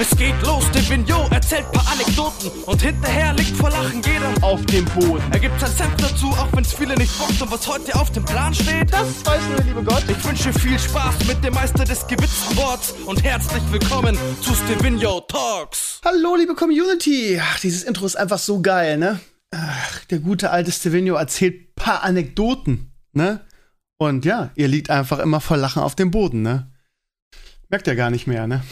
Es geht los, der Vignot erzählt paar Anekdoten und hinterher liegt vor Lachen jeder auf dem Boden. Er gibt sein Senf dazu, auch wenn's viele nicht bockt und was heute auf dem Plan steht, das weiß nur der liebe Gott. Ich wünsche viel Spaß mit dem Meister des gewitzten Worts und herzlich willkommen zu Stevino Talks. Hallo, liebe Community. Ach, dieses Intro ist einfach so geil, ne? Ach, der gute alte Stevino erzählt paar Anekdoten, ne? Und ja, ihr liegt einfach immer vor Lachen auf dem Boden, ne? Merkt ihr gar nicht mehr, ne?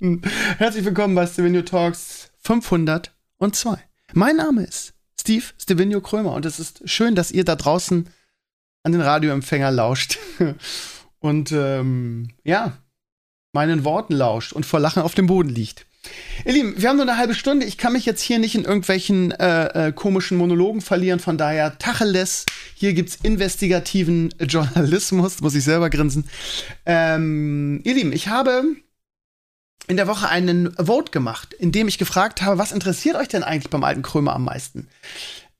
Herzlich willkommen bei Stevenio Talks 502. Mein Name ist Steve Stevenio Krömer und es ist schön, dass ihr da draußen an den Radioempfänger lauscht und ähm, ja, meinen Worten lauscht und vor Lachen auf dem Boden liegt. Ihr Lieben, wir haben nur eine halbe Stunde. Ich kann mich jetzt hier nicht in irgendwelchen äh, äh, komischen Monologen verlieren. Von daher, Tacheles, hier gibt's investigativen Journalismus, muss ich selber grinsen. Ähm, ihr Lieben, ich habe in der Woche einen Vote gemacht, in dem ich gefragt habe, was interessiert euch denn eigentlich beim alten Krömer am meisten?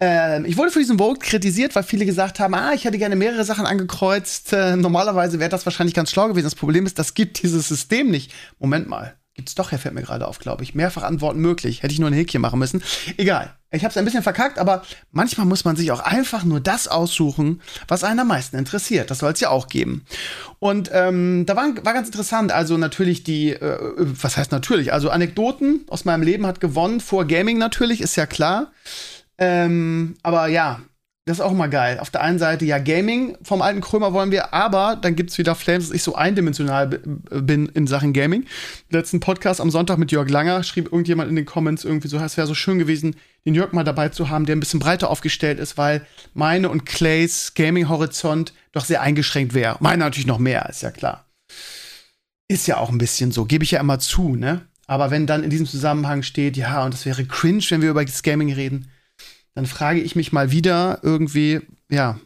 Ähm, ich wurde für diesen Vote kritisiert, weil viele gesagt haben, ah, ich hätte gerne mehrere Sachen angekreuzt. Äh, normalerweise wäre das wahrscheinlich ganz schlau gewesen. Das Problem ist, das gibt dieses System nicht. Moment mal. Gibt's doch, Herr fällt mir gerade auf, glaube ich. Mehrfach Antworten möglich. Hätte ich nur ein Häkchen machen müssen. Egal. Ich habe es ein bisschen verkackt, aber manchmal muss man sich auch einfach nur das aussuchen, was einen am meisten interessiert. Das soll es ja auch geben. Und ähm, da war, war ganz interessant. Also natürlich die, äh, was heißt natürlich? Also Anekdoten aus meinem Leben hat gewonnen. Vor Gaming natürlich, ist ja klar. Ähm, aber ja, das ist auch mal geil. Auf der einen Seite, ja, Gaming vom alten Krömer wollen wir, aber dann gibt's wieder Flames, dass ich so eindimensional bin in Sachen Gaming. Letzten Podcast am Sonntag mit Jörg Langer schrieb irgendjemand in den Comments irgendwie so, es wäre so schön gewesen, den Jörg mal dabei zu haben, der ein bisschen breiter aufgestellt ist, weil meine und Clays Gaming-Horizont doch sehr eingeschränkt wäre. Meine natürlich noch mehr, ist ja klar. Ist ja auch ein bisschen so, gebe ich ja immer zu, ne? Aber wenn dann in diesem Zusammenhang steht, ja, und das wäre cringe, wenn wir über das Gaming reden, dann frage ich mich mal wieder irgendwie, ja,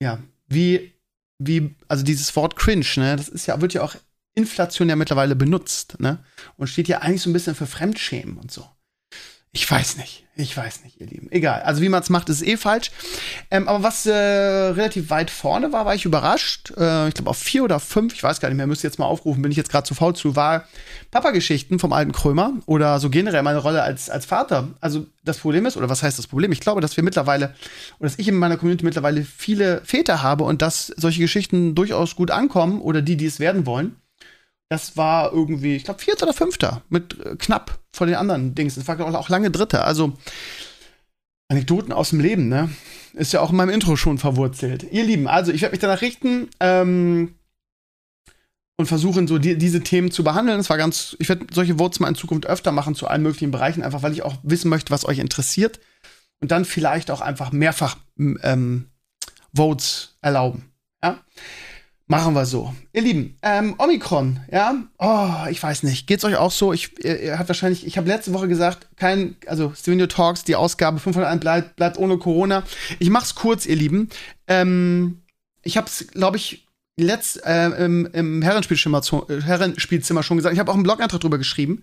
ja, wie, wie, also dieses Wort cringe, ne, das ist ja, wird ja auch inflationär mittlerweile benutzt, ne, und steht ja eigentlich so ein bisschen für Fremdschämen und so. Ich weiß nicht. Ich weiß nicht, ihr Lieben. Egal. Also wie man es macht, ist eh falsch. Ähm, aber was äh, relativ weit vorne war, war ich überrascht. Äh, ich glaube auf vier oder fünf, ich weiß gar nicht mehr, müsste jetzt mal aufrufen, bin ich jetzt gerade zu faul zu, war Papa-Geschichten vom alten Krömer oder so generell meine Rolle als, als Vater. Also das Problem ist, oder was heißt das Problem? Ich glaube, dass wir mittlerweile, oder dass ich in meiner Community mittlerweile viele Väter habe und dass solche Geschichten durchaus gut ankommen oder die, die es werden wollen. Das war irgendwie, ich glaube, vierter oder fünfter mit äh, knapp vor den anderen Dings. Das war auch lange dritter. Also Anekdoten aus dem Leben, ne? Ist ja auch in meinem Intro schon verwurzelt. Ihr Lieben, also ich werde mich danach richten ähm, und versuchen, so die, diese Themen zu behandeln. Es war ganz, ich werde solche Votes mal in Zukunft öfter machen zu allen möglichen Bereichen, einfach weil ich auch wissen möchte, was euch interessiert. Und dann vielleicht auch einfach mehrfach ähm, Votes erlauben. Ja. Machen wir so. Ihr Lieben, ähm, Omikron, ja? Oh, ich weiß nicht. Geht's euch auch so? Ich, ihr, ihr habt wahrscheinlich, ich habe letzte Woche gesagt, kein, also Stevenio Talks, die Ausgabe 501 bleibt, bleibt ohne Corona. Ich mach's kurz, ihr Lieben. Ähm, ich hab's, glaube ich, letzt, äh, im, im Herrenspielzimmer, Herrenspielzimmer schon gesagt. Ich habe auch einen Blog-Eintrag drüber geschrieben.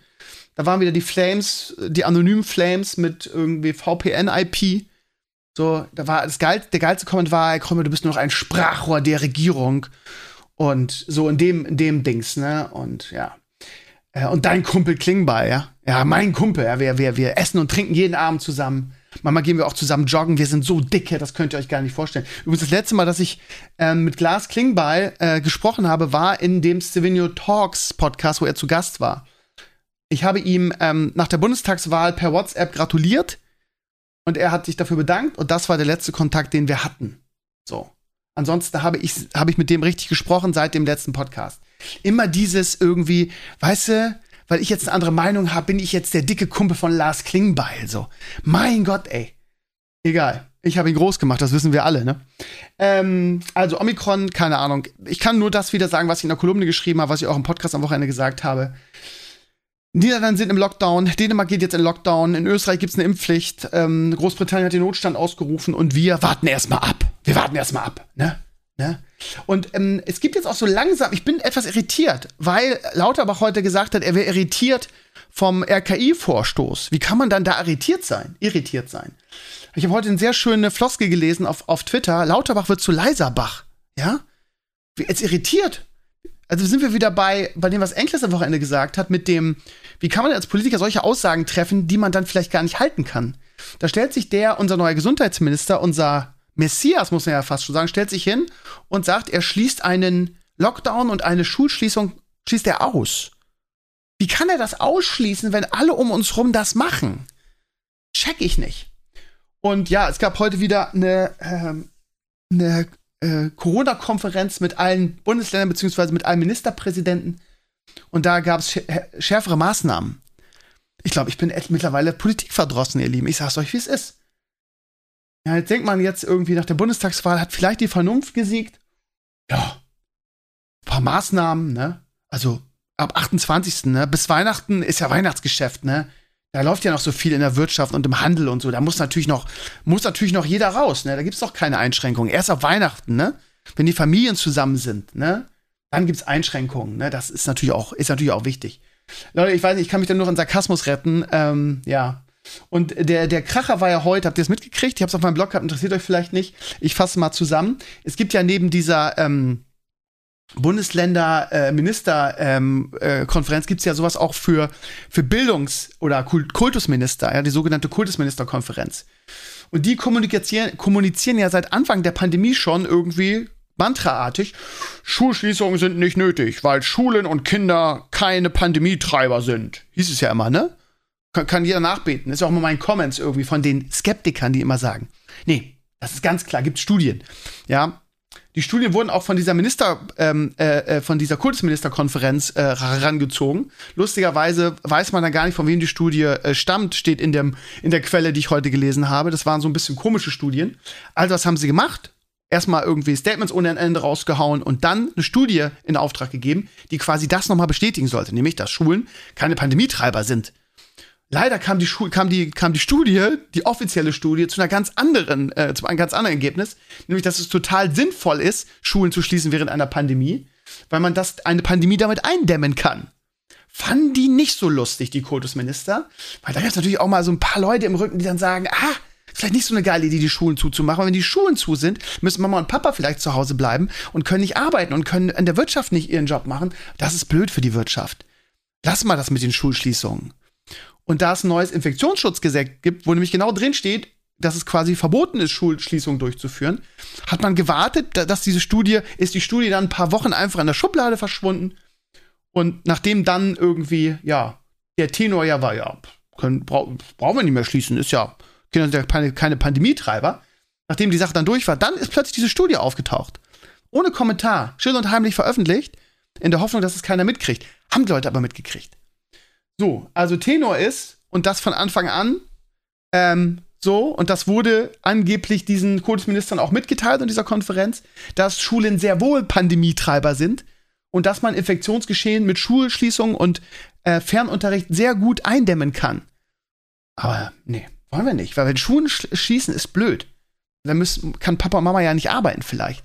Da waren wieder die Flames, die anonymen Flames mit irgendwie VPN-IP so, da war das geil, der geilste Comment war, Krömer, du bist nur noch ein Sprachrohr der Regierung. Und so in dem, in dem Dings, ne? Und ja. Äh, und dein Kumpel Klingbeil, ja? Ja, mein Kumpel, ja, wir, wir, wir essen und trinken jeden Abend zusammen. Manchmal gehen wir auch zusammen joggen. Wir sind so dicke, das könnt ihr euch gar nicht vorstellen. Übrigens, das letzte Mal, dass ich ähm, mit Glas Klingbeil äh, gesprochen habe, war in dem Stevenio Talks Podcast, wo er zu Gast war. Ich habe ihm ähm, nach der Bundestagswahl per WhatsApp gratuliert und er hat sich dafür bedankt und das war der letzte Kontakt, den wir hatten. So. Ansonsten habe ich, habe ich mit dem richtig gesprochen seit dem letzten Podcast. Immer dieses irgendwie, weißt du, weil ich jetzt eine andere Meinung habe, bin ich jetzt der dicke Kumpel von Lars Klingbeil. So. Mein Gott, ey. Egal. Ich habe ihn groß gemacht, das wissen wir alle, ne? Ähm, also Omikron, keine Ahnung. Ich kann nur das wieder sagen, was ich in der Kolumne geschrieben habe, was ich auch im Podcast am Wochenende gesagt habe. Niederlande sind im Lockdown, Dänemark geht jetzt in Lockdown, in Österreich gibt es eine Impfpflicht, ähm, Großbritannien hat den Notstand ausgerufen und wir warten erstmal ab. Wir warten erstmal ab, ne? ne? Und ähm, es gibt jetzt auch so langsam, ich bin etwas irritiert, weil Lauterbach heute gesagt hat, er wäre irritiert vom RKI-Vorstoß. Wie kann man dann da irritiert sein? Irritiert sein. Ich habe heute eine sehr schöne Floskel gelesen auf, auf Twitter. Lauterbach wird zu Leiserbach. Ja? Jetzt irritiert. Also sind wir wieder bei, bei dem, was Enkles am Wochenende gesagt hat, mit dem, wie kann man als Politiker solche Aussagen treffen, die man dann vielleicht gar nicht halten kann? Da stellt sich der, unser neuer Gesundheitsminister, unser Messias, muss man ja fast schon sagen, stellt sich hin und sagt, er schließt einen Lockdown und eine Schulschließung, schließt er aus. Wie kann er das ausschließen, wenn alle um uns rum das machen? Check ich nicht. Und ja, es gab heute wieder eine, ähm, eine äh, Corona-Konferenz mit allen Bundesländern beziehungsweise mit allen Ministerpräsidenten. Und da gab es schärfere Maßnahmen. Ich glaube, ich bin mittlerweile politikverdrossen, ihr Lieben. Ich sag's euch, wie es ist. Ja, jetzt denkt man jetzt irgendwie nach der Bundestagswahl, hat vielleicht die Vernunft gesiegt. Ja. Ein paar Maßnahmen, ne? Also ab 28. Ne? Bis Weihnachten ist ja Weihnachtsgeschäft, ne? Da läuft ja noch so viel in der Wirtschaft und im Handel und so. Da muss natürlich noch, muss natürlich noch jeder raus, ne? Da gibt's doch keine Einschränkungen. Erst ab Weihnachten, ne? Wenn die Familien zusammen sind, ne? Dann gibt's Einschränkungen, ne? Das ist natürlich auch, ist natürlich auch wichtig. Leute, ich weiß nicht, ich kann mich dann nur an Sarkasmus retten. Ähm, ja. Und der, der Kracher war ja heute, habt ihr es mitgekriegt? Ich hab's auf meinem Blog gehabt, interessiert euch vielleicht nicht. Ich fasse mal zusammen. Es gibt ja neben dieser, ähm, Bundesländer äh, ähm, äh, gibt es ja sowas auch für, für Bildungs- oder Kult Kultusminister, ja, die sogenannte Kultusministerkonferenz. Und die kommunizieren, kommunizieren ja seit Anfang der Pandemie schon irgendwie mantraartig, Schulschließungen sind nicht nötig, weil Schulen und Kinder keine Pandemietreiber sind. Hieß es ja immer, ne? Kann, kann jeder nachbeten. Ist auch immer mein Comments irgendwie von den Skeptikern, die immer sagen. Nee, das ist ganz klar, gibt Studien. Ja, die Studien wurden auch von dieser Minister, ähm, äh, äh, von dieser Kultusministerkonferenz äh, herangezogen. Lustigerweise weiß man dann gar nicht, von wem die Studie äh, stammt, steht in, dem, in der Quelle, die ich heute gelesen habe. Das waren so ein bisschen komische Studien. Also, was haben sie gemacht? Erstmal irgendwie Statements ohne Ende rausgehauen und dann eine Studie in Auftrag gegeben, die quasi das nochmal bestätigen sollte, nämlich, dass Schulen keine Pandemietreiber sind. Leider kam die, kam, die, kam die Studie, die offizielle Studie, zu einer ganz anderen, äh, zu einem ganz anderen Ergebnis, nämlich, dass es total sinnvoll ist, Schulen zu schließen während einer Pandemie, weil man das, eine Pandemie damit eindämmen kann. Fanden die nicht so lustig, die Kultusminister? Weil da gibt es natürlich auch mal so ein paar Leute im Rücken, die dann sagen, ah, vielleicht nicht so eine geile Idee, die Schulen zuzumachen. Aber wenn die Schulen zu sind, müssen Mama und Papa vielleicht zu Hause bleiben und können nicht arbeiten und können in der Wirtschaft nicht ihren Job machen. Das ist blöd für die Wirtschaft. Lass mal das mit den Schulschließungen. Und da es ein neues Infektionsschutzgesetz gibt, wo nämlich genau drin steht, dass es quasi verboten ist, Schulschließungen durchzuführen, hat man gewartet, dass diese Studie, ist die Studie dann ein paar Wochen einfach in der Schublade verschwunden. Und nachdem dann irgendwie, ja, der Tenor ja war, ja, können, bra brauchen wir nicht mehr schließen, ist ja, Kinder sind ja keine, keine Pandemietreiber. Nachdem die Sache dann durch war, dann ist plötzlich diese Studie aufgetaucht. Ohne Kommentar, still und heimlich veröffentlicht, in der Hoffnung, dass es keiner mitkriegt. Haben die Leute aber mitgekriegt. So, also Tenor ist, und das von Anfang an, ähm, so, und das wurde angeblich diesen Kultusministern auch mitgeteilt in dieser Konferenz, dass Schulen sehr wohl Pandemietreiber sind und dass man Infektionsgeschehen mit Schulschließungen und äh, Fernunterricht sehr gut eindämmen kann. Aber nee, wollen wir nicht, weil wenn Schulen sch schließen, ist blöd. Dann müssen, kann Papa und Mama ja nicht arbeiten vielleicht.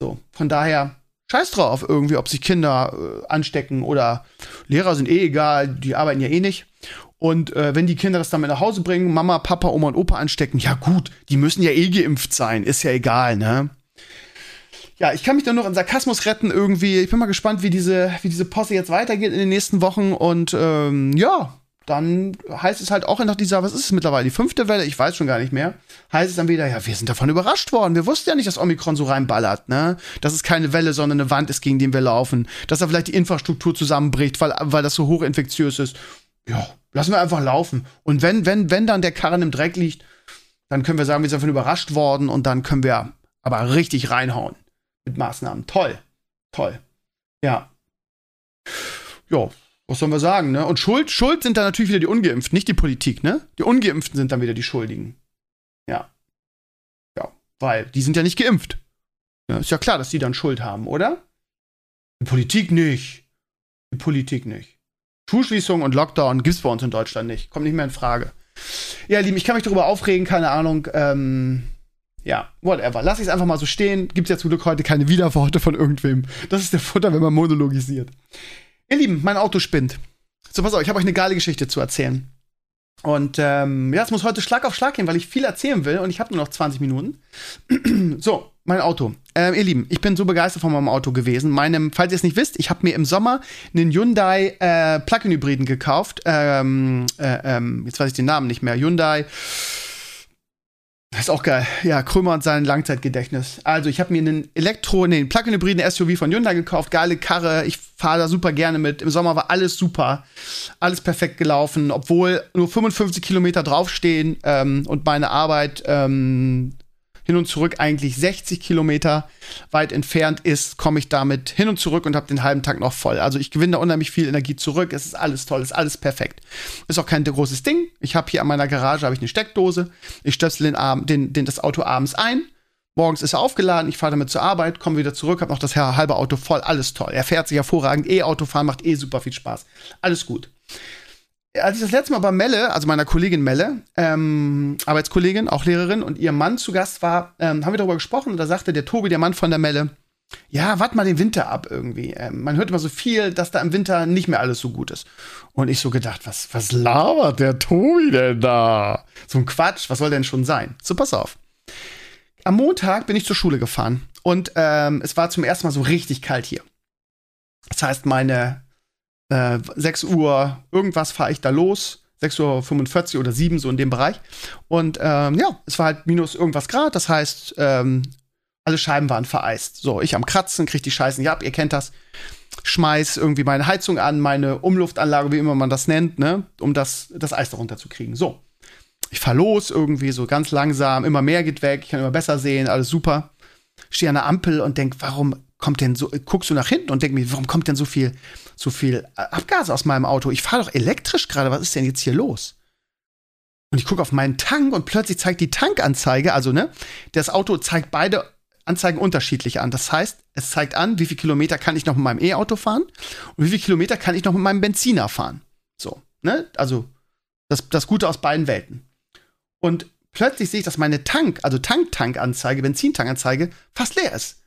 So, von daher Scheiß drauf, irgendwie, ob sich Kinder äh, anstecken oder Lehrer sind eh egal, die arbeiten ja eh nicht. Und äh, wenn die Kinder das dann mit nach Hause bringen, Mama, Papa, Oma und Opa anstecken, ja gut, die müssen ja eh geimpft sein, ist ja egal, ne? Ja, ich kann mich dann noch an Sarkasmus retten irgendwie. Ich bin mal gespannt, wie diese, wie diese Posse jetzt weitergeht in den nächsten Wochen. Und ähm, ja, dann heißt es halt auch nach dieser, was ist es mittlerweile, die fünfte Welle, ich weiß schon gar nicht mehr, heißt es dann wieder, ja, wir sind davon überrascht worden. Wir wussten ja nicht, dass Omikron so reinballert, ne? Dass es keine Welle, sondern eine Wand ist, gegen die wir laufen. Dass da vielleicht die Infrastruktur zusammenbricht, weil, weil das so hochinfektiös ist. Ja, lassen wir einfach laufen. Und wenn, wenn, wenn dann der Karren im Dreck liegt, dann können wir sagen, wir sind davon überrascht worden und dann können wir aber richtig reinhauen mit Maßnahmen. Toll. Toll. Ja. Ja, was sollen wir sagen, ne? Und Schuld, Schuld sind dann natürlich wieder die Ungeimpften, nicht die Politik, ne? Die Ungeimpften sind dann wieder die Schuldigen. Ja. Ja, weil die sind ja nicht geimpft. Ja, ist ja klar, dass die dann Schuld haben, oder? Die Politik nicht. Die Politik nicht. Schulschließung und Lockdown gibt's bei uns in Deutschland nicht. Kommt nicht mehr in Frage. Ja, Lieben, ich kann mich darüber aufregen, keine Ahnung. Ähm, ja, whatever. Lass ich es einfach mal so stehen. Gibt's ja zum Glück heute keine Widerworte von irgendwem. Das ist der Futter, wenn man monologisiert. Ihr Lieben, mein Auto spinnt. So, pass auf, ich habe euch eine geile Geschichte zu erzählen. Und ähm, ja, es muss heute Schlag auf Schlag gehen, weil ich viel erzählen will und ich habe nur noch 20 Minuten. so, mein Auto. Ähm, ihr Lieben, ich bin so begeistert von meinem Auto gewesen. Meinem, falls ihr es nicht wisst, ich habe mir im Sommer einen Hyundai äh, Plug-in-Hybriden gekauft. Ähm, äh, ähm, jetzt weiß ich den Namen nicht mehr. Hyundai das ist auch geil. Ja, Krömer und sein Langzeitgedächtnis. Also, ich habe mir einen Elektro, nee, Plug-in-hybriden SUV von Hyundai gekauft. Geile Karre. Ich fahre da super gerne mit. Im Sommer war alles super. Alles perfekt gelaufen. Obwohl nur 55 Kilometer draufstehen ähm, und meine Arbeit ähm, hin und zurück eigentlich 60 Kilometer weit entfernt ist, komme ich damit hin und zurück und habe den halben Tag noch voll. Also ich gewinne da unheimlich viel Energie zurück. Es ist alles toll, es ist alles perfekt. Ist auch kein großes Ding. Ich habe hier an meiner Garage ich eine Steckdose. Ich stöpsel den, den, den, das Auto abends ein. Morgens ist er aufgeladen, ich fahre damit zur Arbeit, komme wieder zurück, habe noch das halbe Auto voll, alles toll. Er fährt sich hervorragend, E-Auto fahren macht eh super viel Spaß. Alles gut als ich das letzte Mal bei Melle, also meiner Kollegin Melle, ähm, Arbeitskollegin, auch Lehrerin, und ihr Mann zu Gast war, ähm, haben wir darüber gesprochen und da sagte der Tobi, der Mann von der Melle, ja, wart mal den Winter ab irgendwie. Ähm, man hört immer so viel, dass da im Winter nicht mehr alles so gut ist. Und ich so gedacht, was, was labert der Tobi denn da? So ein Quatsch, was soll denn schon sein? So, pass auf. Am Montag bin ich zur Schule gefahren und ähm, es war zum ersten Mal so richtig kalt hier. Das heißt, meine äh, 6 Uhr irgendwas fahre ich da los. 6.45 Uhr oder 7 so in dem Bereich. Und ähm, ja, es war halt minus irgendwas Grad. Das heißt, ähm, alle Scheiben waren vereist. So, ich am Kratzen, krieg die Scheißen ja ab, ihr kennt das. Schmeiß irgendwie meine Heizung an, meine Umluftanlage, wie immer man das nennt, ne, um das, das Eis darunter zu kriegen. So. Ich fahr los irgendwie so ganz langsam, immer mehr geht weg, ich kann immer besser sehen, alles super. Stehe an der Ampel und denk, warum kommt denn so, guckst du nach hinten und denk mir, warum kommt denn so viel, so viel äh, Abgase aus meinem Auto? Ich fahre doch elektrisch gerade, was ist denn jetzt hier los? Und ich gucke auf meinen Tank und plötzlich zeigt die Tankanzeige, also ne, das Auto zeigt beide Anzeigen unterschiedlich an. Das heißt, es zeigt an, wie viel Kilometer kann ich noch mit meinem E-Auto fahren und wie viel Kilometer kann ich noch mit meinem Benziner fahren. So, ne? Also das, das Gute aus beiden Welten. Und plötzlich sehe ich, dass meine Tank, also Tank-Tank-Anzeige, Benzintankanzeige, fast leer ist.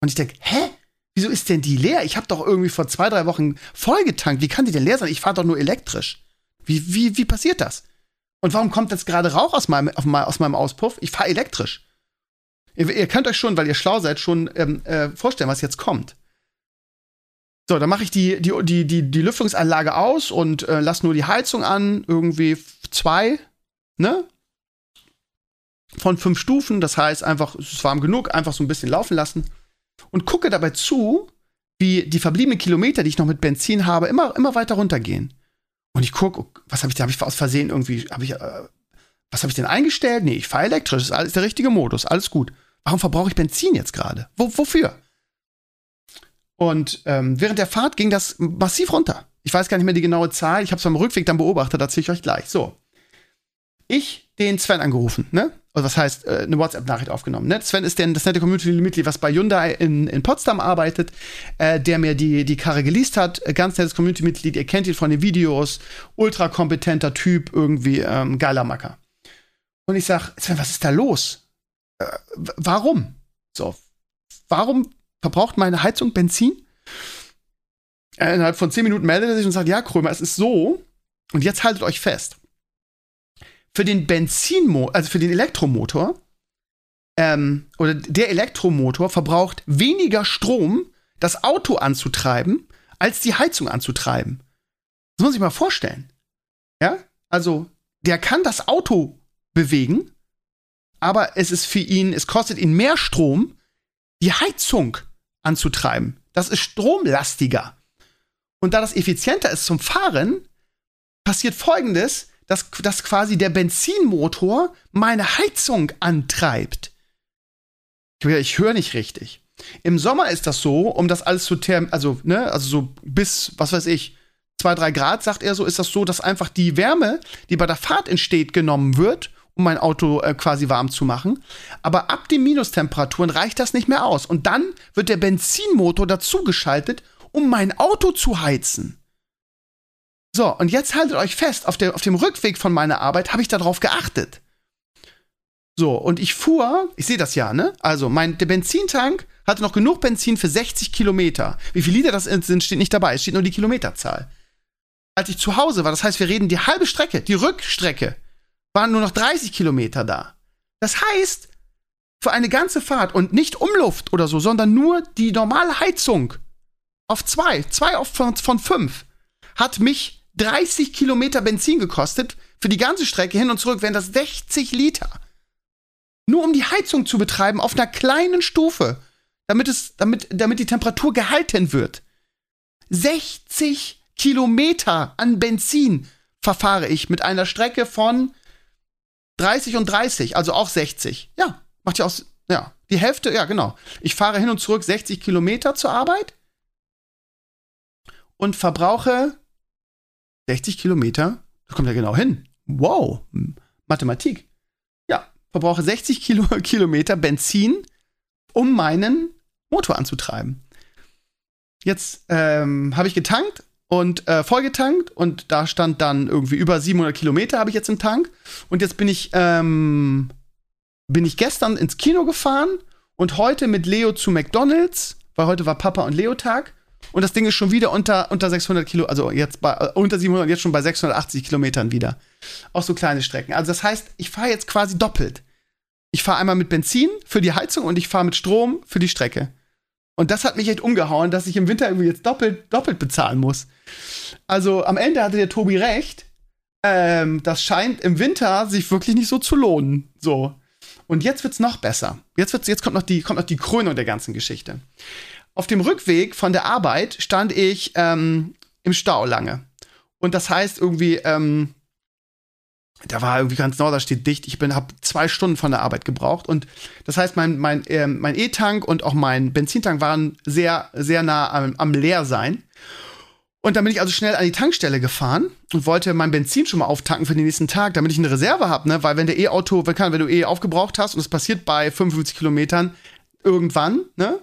Und ich denke, hä? Wieso ist denn die leer? Ich habe doch irgendwie vor zwei, drei Wochen vollgetankt. Wie kann die denn leer sein? Ich fahre doch nur elektrisch. Wie, wie, wie passiert das? Und warum kommt jetzt gerade Rauch aus meinem, aus meinem Auspuff? Ich fahre elektrisch. Ihr, ihr, könnt euch schon, weil ihr schlau seid, schon ähm, äh, vorstellen, was jetzt kommt. So, dann mache ich die, die, die, die, die Lüftungsanlage aus und äh, lasse nur die Heizung an, irgendwie zwei, ne? Von fünf Stufen, das heißt einfach, es ist warm genug, einfach so ein bisschen laufen lassen und gucke dabei zu, wie die verbliebenen Kilometer, die ich noch mit Benzin habe, immer, immer weiter runtergehen. Und ich gucke, was habe ich da? Habe ich aus Versehen irgendwie, habe ich, äh, was habe ich denn eingestellt? Nee, ich fahre elektrisch, ist alles der richtige Modus, alles gut. Warum verbrauche ich Benzin jetzt gerade? Wo, wofür? Und ähm, während der Fahrt ging das massiv runter. Ich weiß gar nicht mehr die genaue Zahl, ich habe es beim Rückweg dann beobachtet, erzähle ich euch gleich. So. Ich den Sven angerufen, ne? Oder was heißt, äh, eine WhatsApp-Nachricht aufgenommen. Ne? Sven ist denn das nette Community-Mitglied, was bei Hyundai in, in Potsdam arbeitet, äh, der mir die, die Karre geleast hat. Äh, ganz nettes Community-Mitglied, ihr kennt ihn von den Videos, ultra kompetenter Typ, irgendwie ähm, geiler Macker. Und ich sag, Sven, was ist da los? Äh, warum? So, warum verbraucht meine Heizung Benzin? Innerhalb von zehn Minuten meldet er sich und sagt, ja, Krömer, es ist so, und jetzt haltet euch fest für den Benzinmotor, also für den Elektromotor, ähm, oder der Elektromotor verbraucht weniger Strom, das Auto anzutreiben, als die Heizung anzutreiben. Das muss ich mal vorstellen. Ja? Also, der kann das Auto bewegen, aber es ist für ihn, es kostet ihn mehr Strom, die Heizung anzutreiben. Das ist stromlastiger. Und da das effizienter ist zum Fahren, passiert folgendes: dass, dass quasi der Benzinmotor meine Heizung antreibt. Ich höre nicht richtig. Im Sommer ist das so, um das alles zu term, also, ne, also so bis, was weiß ich, zwei, drei Grad, sagt er so, ist das so, dass einfach die Wärme, die bei der Fahrt entsteht, genommen wird, um mein Auto äh, quasi warm zu machen. Aber ab den Minustemperaturen reicht das nicht mehr aus. Und dann wird der Benzinmotor dazugeschaltet, um mein Auto zu heizen. So, und jetzt haltet euch fest, auf, der, auf dem Rückweg von meiner Arbeit habe ich darauf geachtet. So, und ich fuhr, ich sehe das ja, ne? Also, mein, der Benzintank hatte noch genug Benzin für 60 Kilometer. Wie viele Liter das sind, steht nicht dabei. Es steht nur die Kilometerzahl. als ich zu Hause war, das heißt, wir reden die halbe Strecke, die Rückstrecke, waren nur noch 30 Kilometer da. Das heißt, für eine ganze Fahrt und nicht Umluft oder so, sondern nur die normale Heizung auf zwei, zwei auf von, von fünf, hat mich 30 Kilometer Benzin gekostet. Für die ganze Strecke hin und zurück wären das 60 Liter. Nur um die Heizung zu betreiben auf einer kleinen Stufe, damit, es, damit, damit die Temperatur gehalten wird. 60 Kilometer an Benzin verfahre ich mit einer Strecke von 30 und 30, also auch 60. Ja, macht ja aus, ja, die Hälfte, ja, genau. Ich fahre hin und zurück 60 Kilometer zur Arbeit und verbrauche 60 Kilometer. Das kommt ja genau hin. Wow, Mathematik. Ja, verbrauche 60 Kilo, Kilometer Benzin, um meinen Motor anzutreiben. Jetzt ähm, habe ich getankt und äh, vollgetankt und da stand dann irgendwie über 700 Kilometer habe ich jetzt im Tank und jetzt bin ich ähm, bin ich gestern ins Kino gefahren und heute mit Leo zu McDonald's, weil heute war Papa und Leo Tag und das Ding ist schon wieder unter unter 600 Kilo, also jetzt bei äh, unter 700 jetzt schon bei 680 Kilometern wieder. Auch so kleine Strecken. Also das heißt, ich fahre jetzt quasi doppelt. Ich fahre einmal mit Benzin für die Heizung und ich fahre mit Strom für die Strecke. Und das hat mich echt umgehauen, dass ich im Winter irgendwie jetzt doppelt, doppelt bezahlen muss. Also am Ende hatte der Tobi recht. Ähm, das scheint im Winter sich wirklich nicht so zu lohnen. So. Und jetzt wird's noch besser. Jetzt, wird's, jetzt kommt, noch die, kommt noch die Krönung der ganzen Geschichte. Auf dem Rückweg von der Arbeit stand ich ähm, im Stau lange. Und das heißt irgendwie, ähm, da war irgendwie ganz genau, da steht dicht. Ich bin, habe zwei Stunden von der Arbeit gebraucht und das heißt, mein mein äh, mein E-Tank und auch mein Benzintank waren sehr sehr nah am, am leer sein. Und dann bin ich also schnell an die Tankstelle gefahren und wollte mein Benzin schon mal auftanken für den nächsten Tag, damit ich eine Reserve habe, ne? Weil wenn der E-Auto, wenn, wenn du E aufgebraucht hast und es passiert bei 55 Kilometern irgendwann, ne?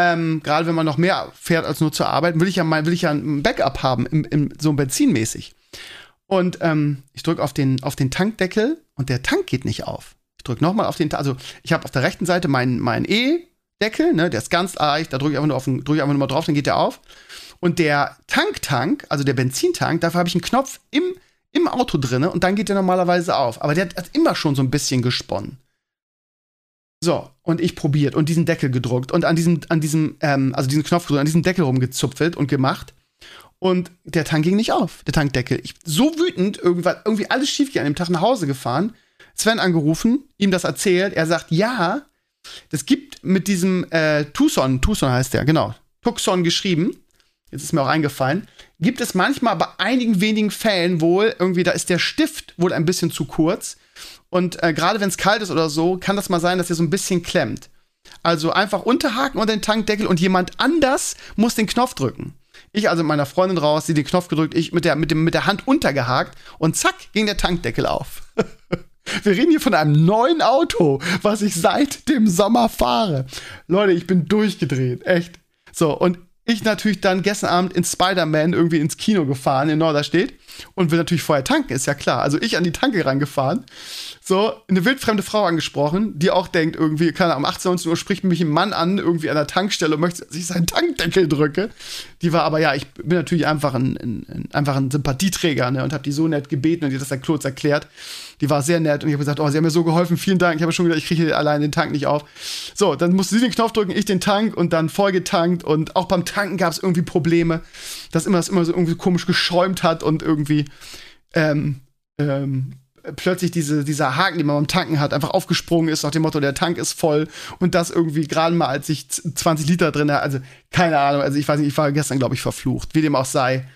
Ähm, Gerade wenn man noch mehr fährt als nur zur Arbeit, will ich ja mal, will ich ja ein Backup haben, im, im, so benzinmäßig. Und ähm, ich drücke auf den, auf den Tankdeckel und der Tank geht nicht auf. Ich drücke nochmal auf den, also ich habe auf der rechten Seite meinen mein E-Deckel, ne, der ist ganz leicht, da drücke ich einfach nur auf den, drücke ich einfach nur mal drauf, dann geht der auf. Und der Tanktank, also der Benzintank, dafür habe ich einen Knopf im, im Auto drinne und dann geht der normalerweise auf. Aber der hat immer schon so ein bisschen gesponnen. So, und ich probiert und diesen Deckel gedruckt und an diesem, an diesem, ähm, also diesen Knopf gedrückt, an diesem Deckel rumgezupfelt und gemacht. Und der Tank ging nicht auf, der Tankdeckel. Ich so wütend, irgendwann, irgendwie alles schief ging an dem Tag nach Hause gefahren. Sven angerufen, ihm das erzählt. Er sagt, ja, das gibt mit diesem äh, Tucson, Tucson heißt der, genau, Tucson geschrieben. Jetzt ist mir auch eingefallen. Gibt es manchmal bei einigen wenigen Fällen wohl irgendwie, da ist der Stift wohl ein bisschen zu kurz. Und äh, gerade wenn es kalt ist oder so, kann das mal sein, dass er so ein bisschen klemmt. Also einfach unterhaken unter den Tankdeckel und jemand anders muss den Knopf drücken. Ich also mit meiner Freundin raus, sie den Knopf gedrückt, ich mit der, mit, dem, mit der Hand untergehakt und zack, ging der Tankdeckel auf. Wir reden hier von einem neuen Auto, was ich seit dem Sommer fahre. Leute, ich bin durchgedreht, echt. So, und ich natürlich dann gestern Abend in Spider-Man irgendwie ins Kino gefahren in Norderstedt und will natürlich vorher tanken, ist ja klar. Also ich an die Tanke rangefahren, so eine wildfremde Frau angesprochen, die auch denkt irgendwie, keine Ahnung, um 18, 19 Uhr spricht mich ein Mann an, irgendwie an der Tankstelle und möchte, dass ich seinen Tankdeckel drücke. Die war aber, ja, ich bin natürlich einfach ein, ein, einfach ein Sympathieträger ne, und habe die so nett gebeten und ihr das dann kurz erklärt. Die war sehr nett und ich habe gesagt, oh, sie haben mir so geholfen, vielen Dank. Ich habe schon gedacht, ich kriege allein den Tank nicht auf. So, dann musste sie den Knopf drücken, ich den Tank und dann voll getankt und auch beim Tanken gab es irgendwie Probleme, dass immer das immer so irgendwie komisch geschäumt hat und irgendwie ähm, ähm, plötzlich diese, dieser Haken, den man beim Tanken hat, einfach aufgesprungen ist nach dem Motto, der Tank ist voll und das irgendwie gerade mal, als ich 20 Liter drin hatte, also keine Ahnung, also ich weiß nicht, ich war gestern, glaube ich, verflucht, wie dem auch sei.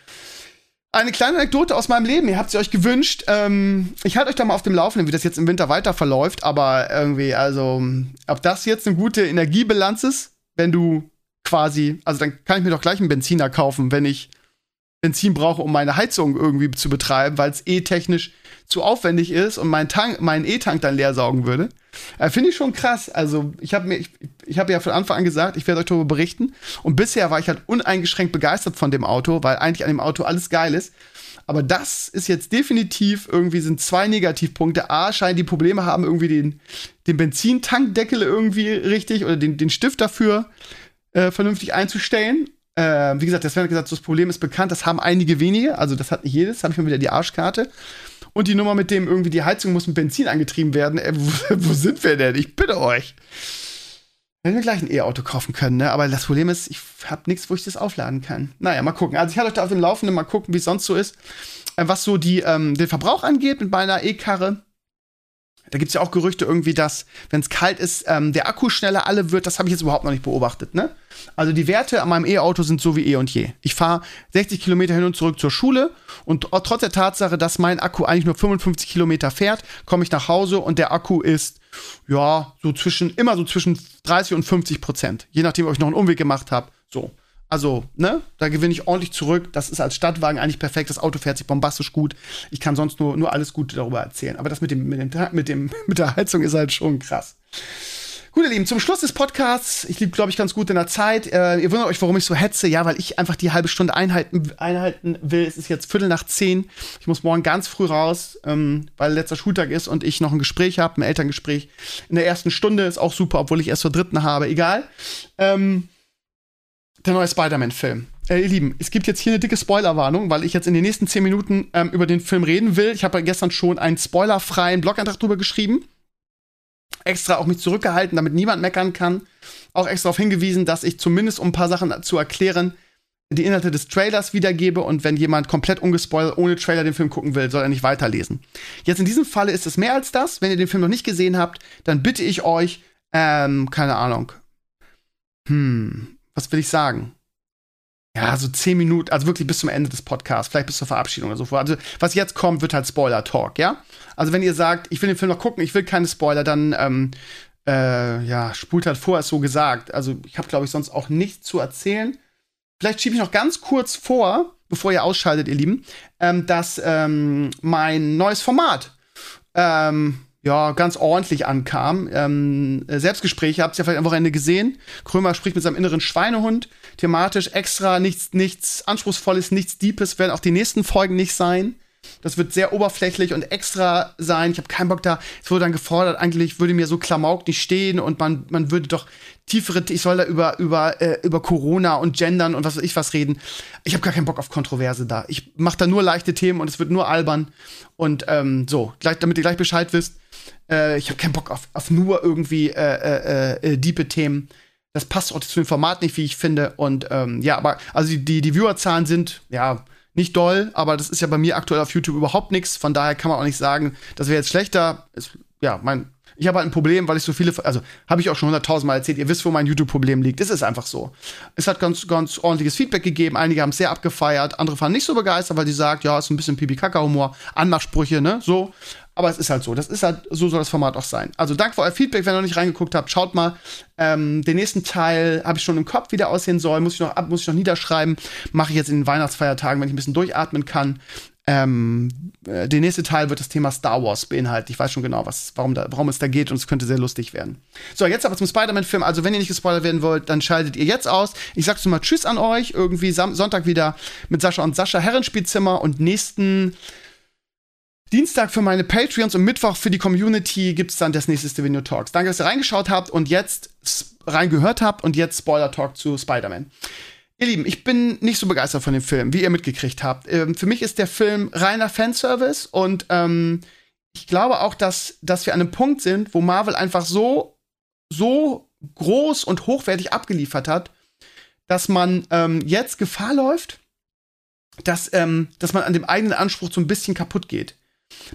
Eine kleine Anekdote aus meinem Leben, ihr habt sie euch gewünscht. Ähm, ich halte euch da mal auf dem Laufenden, wie das jetzt im Winter weiter verläuft, aber irgendwie, also, ob das jetzt eine gute Energiebilanz ist, wenn du quasi, also dann kann ich mir doch gleich einen Benziner kaufen, wenn ich Benzin brauche, um meine Heizung irgendwie zu betreiben, weil es eh technisch zu aufwendig ist und mein Tank, meinen E-Tank dann leer saugen würde. Äh, Finde ich schon krass. Also ich habe mir, ich, ich habe ja von Anfang an gesagt, ich werde euch darüber berichten. Und bisher war ich halt uneingeschränkt begeistert von dem Auto, weil eigentlich an dem Auto alles geil ist. Aber das ist jetzt definitiv irgendwie sind zwei Negativpunkte. A, scheinen die Probleme haben, irgendwie den, den Benzintankdeckel irgendwie richtig oder den, den Stift dafür äh, vernünftig einzustellen. Äh, wie gesagt, das wäre gesagt, das Problem ist bekannt, das haben einige wenige, also das hat nicht jedes, habe ich mal wieder die Arschkarte. Und die Nummer mit dem irgendwie die Heizung muss mit Benzin angetrieben werden. Ey, wo, wo sind wir denn? Ich bitte euch. Wenn wir gleich ein E-Auto kaufen können, ne? Aber das Problem ist, ich habe nichts, wo ich das aufladen kann. Naja, mal gucken. Also ich halte euch da auf dem Laufenden, mal gucken, wie es sonst so ist. Äh, was so die, ähm, den Verbrauch angeht mit meiner E-Karre. Da gibt es ja auch Gerüchte irgendwie, dass, wenn es kalt ist, ähm, der Akku schneller alle wird. Das habe ich jetzt überhaupt noch nicht beobachtet. Ne? Also die Werte an meinem E-Auto sind so wie eh und je. Ich fahre 60 Kilometer hin und zurück zur Schule und trotz der Tatsache, dass mein Akku eigentlich nur 55 Kilometer fährt, komme ich nach Hause und der Akku ist ja so zwischen immer so zwischen 30 und 50 Prozent, je nachdem, ob ich noch einen Umweg gemacht habe. So. Also, ne, da gewinne ich ordentlich zurück. Das ist als Stadtwagen eigentlich perfekt. Das Auto fährt sich bombastisch gut. Ich kann sonst nur, nur alles Gute darüber erzählen. Aber das mit dem, mit dem, mit dem, mit der Heizung ist halt schon krass. Gut, ihr Lieben, zum Schluss des Podcasts, ich liebe, glaube ich, ganz gut in der Zeit. Äh, ihr wundert euch, warum ich so hetze. Ja, weil ich einfach die halbe Stunde einhalten, einhalten will. Es ist jetzt Viertel nach zehn. Ich muss morgen ganz früh raus, ähm, weil letzter Schultag ist und ich noch ein Gespräch habe, ein Elterngespräch. In der ersten Stunde ist auch super, obwohl ich erst zur dritten habe. Egal. Ähm, der neue Spider-Man-Film. Äh, ihr Lieben, es gibt jetzt hier eine dicke Spoilerwarnung, weil ich jetzt in den nächsten 10 Minuten ähm, über den Film reden will. Ich habe gestern schon einen spoilerfreien Blogantrag drüber geschrieben. Extra auch mich zurückgehalten, damit niemand meckern kann. Auch extra darauf hingewiesen, dass ich zumindest, um ein paar Sachen zu erklären, die Inhalte des Trailers wiedergebe und wenn jemand komplett ungespoilt ohne Trailer den Film gucken will, soll er nicht weiterlesen. Jetzt in diesem Falle ist es mehr als das. Wenn ihr den Film noch nicht gesehen habt, dann bitte ich euch, ähm, keine Ahnung. Hm, was will ich sagen? Ja, so zehn Minuten, also wirklich bis zum Ende des Podcasts, vielleicht bis zur Verabschiedung oder so. Also, was jetzt kommt, wird halt Spoiler-Talk, ja? Also, wenn ihr sagt, ich will den Film noch gucken, ich will keine Spoiler, dann, ähm, äh, ja, spult halt vor, ist so gesagt. Also, ich habe, glaube ich, sonst auch nichts zu erzählen. Vielleicht schiebe ich noch ganz kurz vor, bevor ihr ausschaltet, ihr Lieben, ähm, dass ähm, mein neues Format, ähm, ja, ganz ordentlich ankam. Ähm, Selbstgespräche, habt ihr ja vielleicht am Wochenende gesehen. Krömer spricht mit seinem inneren Schweinehund. Thematisch extra nichts, nichts Anspruchsvolles, nichts Deepes werden auch die nächsten Folgen nicht sein. Das wird sehr oberflächlich und extra sein. Ich habe keinen Bock da. Es wurde dann gefordert, eigentlich würde mir so Klamauk nicht stehen und man, man würde doch tiefere, ich soll da über, über, äh, über Corona und Gendern und was weiß ich was reden. Ich habe gar keinen Bock auf Kontroverse da. Ich mache da nur leichte Themen und es wird nur albern. Und ähm, so, gleich, damit ihr gleich Bescheid wisst, äh, ich habe keinen Bock auf, auf nur irgendwie äh, äh, äh, diepe Themen. Das passt auch zu dem Format nicht, wie ich finde. Und ähm, ja, aber also die, die, die Viewerzahlen sind, ja, nicht doll, aber das ist ja bei mir aktuell auf YouTube überhaupt nichts. Von daher kann man auch nicht sagen, das wäre jetzt schlechter. Ist, ja, mein, ich habe halt ein Problem, weil ich so viele, also habe ich auch schon hunderttausendmal erzählt, ihr wisst, wo mein YouTube-Problem liegt. Es ist einfach so. Es hat ganz, ganz ordentliches Feedback gegeben. Einige haben es sehr abgefeiert, andere waren nicht so begeistert, weil die sagt, ja, ist ein bisschen Pipi-Kaka-Humor, Anmachsprüche, ne, so. Aber es ist halt so. Das ist halt, so soll das Format auch sein. Also danke für euer Feedback. Wenn ihr noch nicht reingeguckt habt, schaut mal. Ähm, den nächsten Teil habe ich schon im Kopf, wie der aussehen soll. Muss ich noch ab, muss ich noch niederschreiben. Mache ich jetzt in den Weihnachtsfeiertagen, wenn ich ein bisschen durchatmen kann. Ähm, äh, der nächste Teil wird das Thema Star Wars beinhalten. Ich weiß schon genau, was, warum, da, warum es da geht und es könnte sehr lustig werden. So, jetzt aber zum Spider-Man-Film. Also, wenn ihr nicht gespoilert werden wollt, dann schaltet ihr jetzt aus. Ich sag's mal Tschüss an euch. Irgendwie Sam Sonntag wieder mit Sascha und Sascha Herrenspielzimmer und nächsten Dienstag für meine Patreons und Mittwoch für die Community gibt es dann das nächste Video Talks. Danke, dass ihr reingeschaut habt und jetzt reingehört habt und jetzt Spoiler Talk zu Spider-Man. Ihr Lieben, ich bin nicht so begeistert von dem Film, wie ihr mitgekriegt habt. Ähm, für mich ist der Film reiner Fanservice und ähm, ich glaube auch, dass, dass wir an einem Punkt sind, wo Marvel einfach so, so groß und hochwertig abgeliefert hat, dass man ähm, jetzt Gefahr läuft, dass, ähm, dass man an dem eigenen Anspruch so ein bisschen kaputt geht.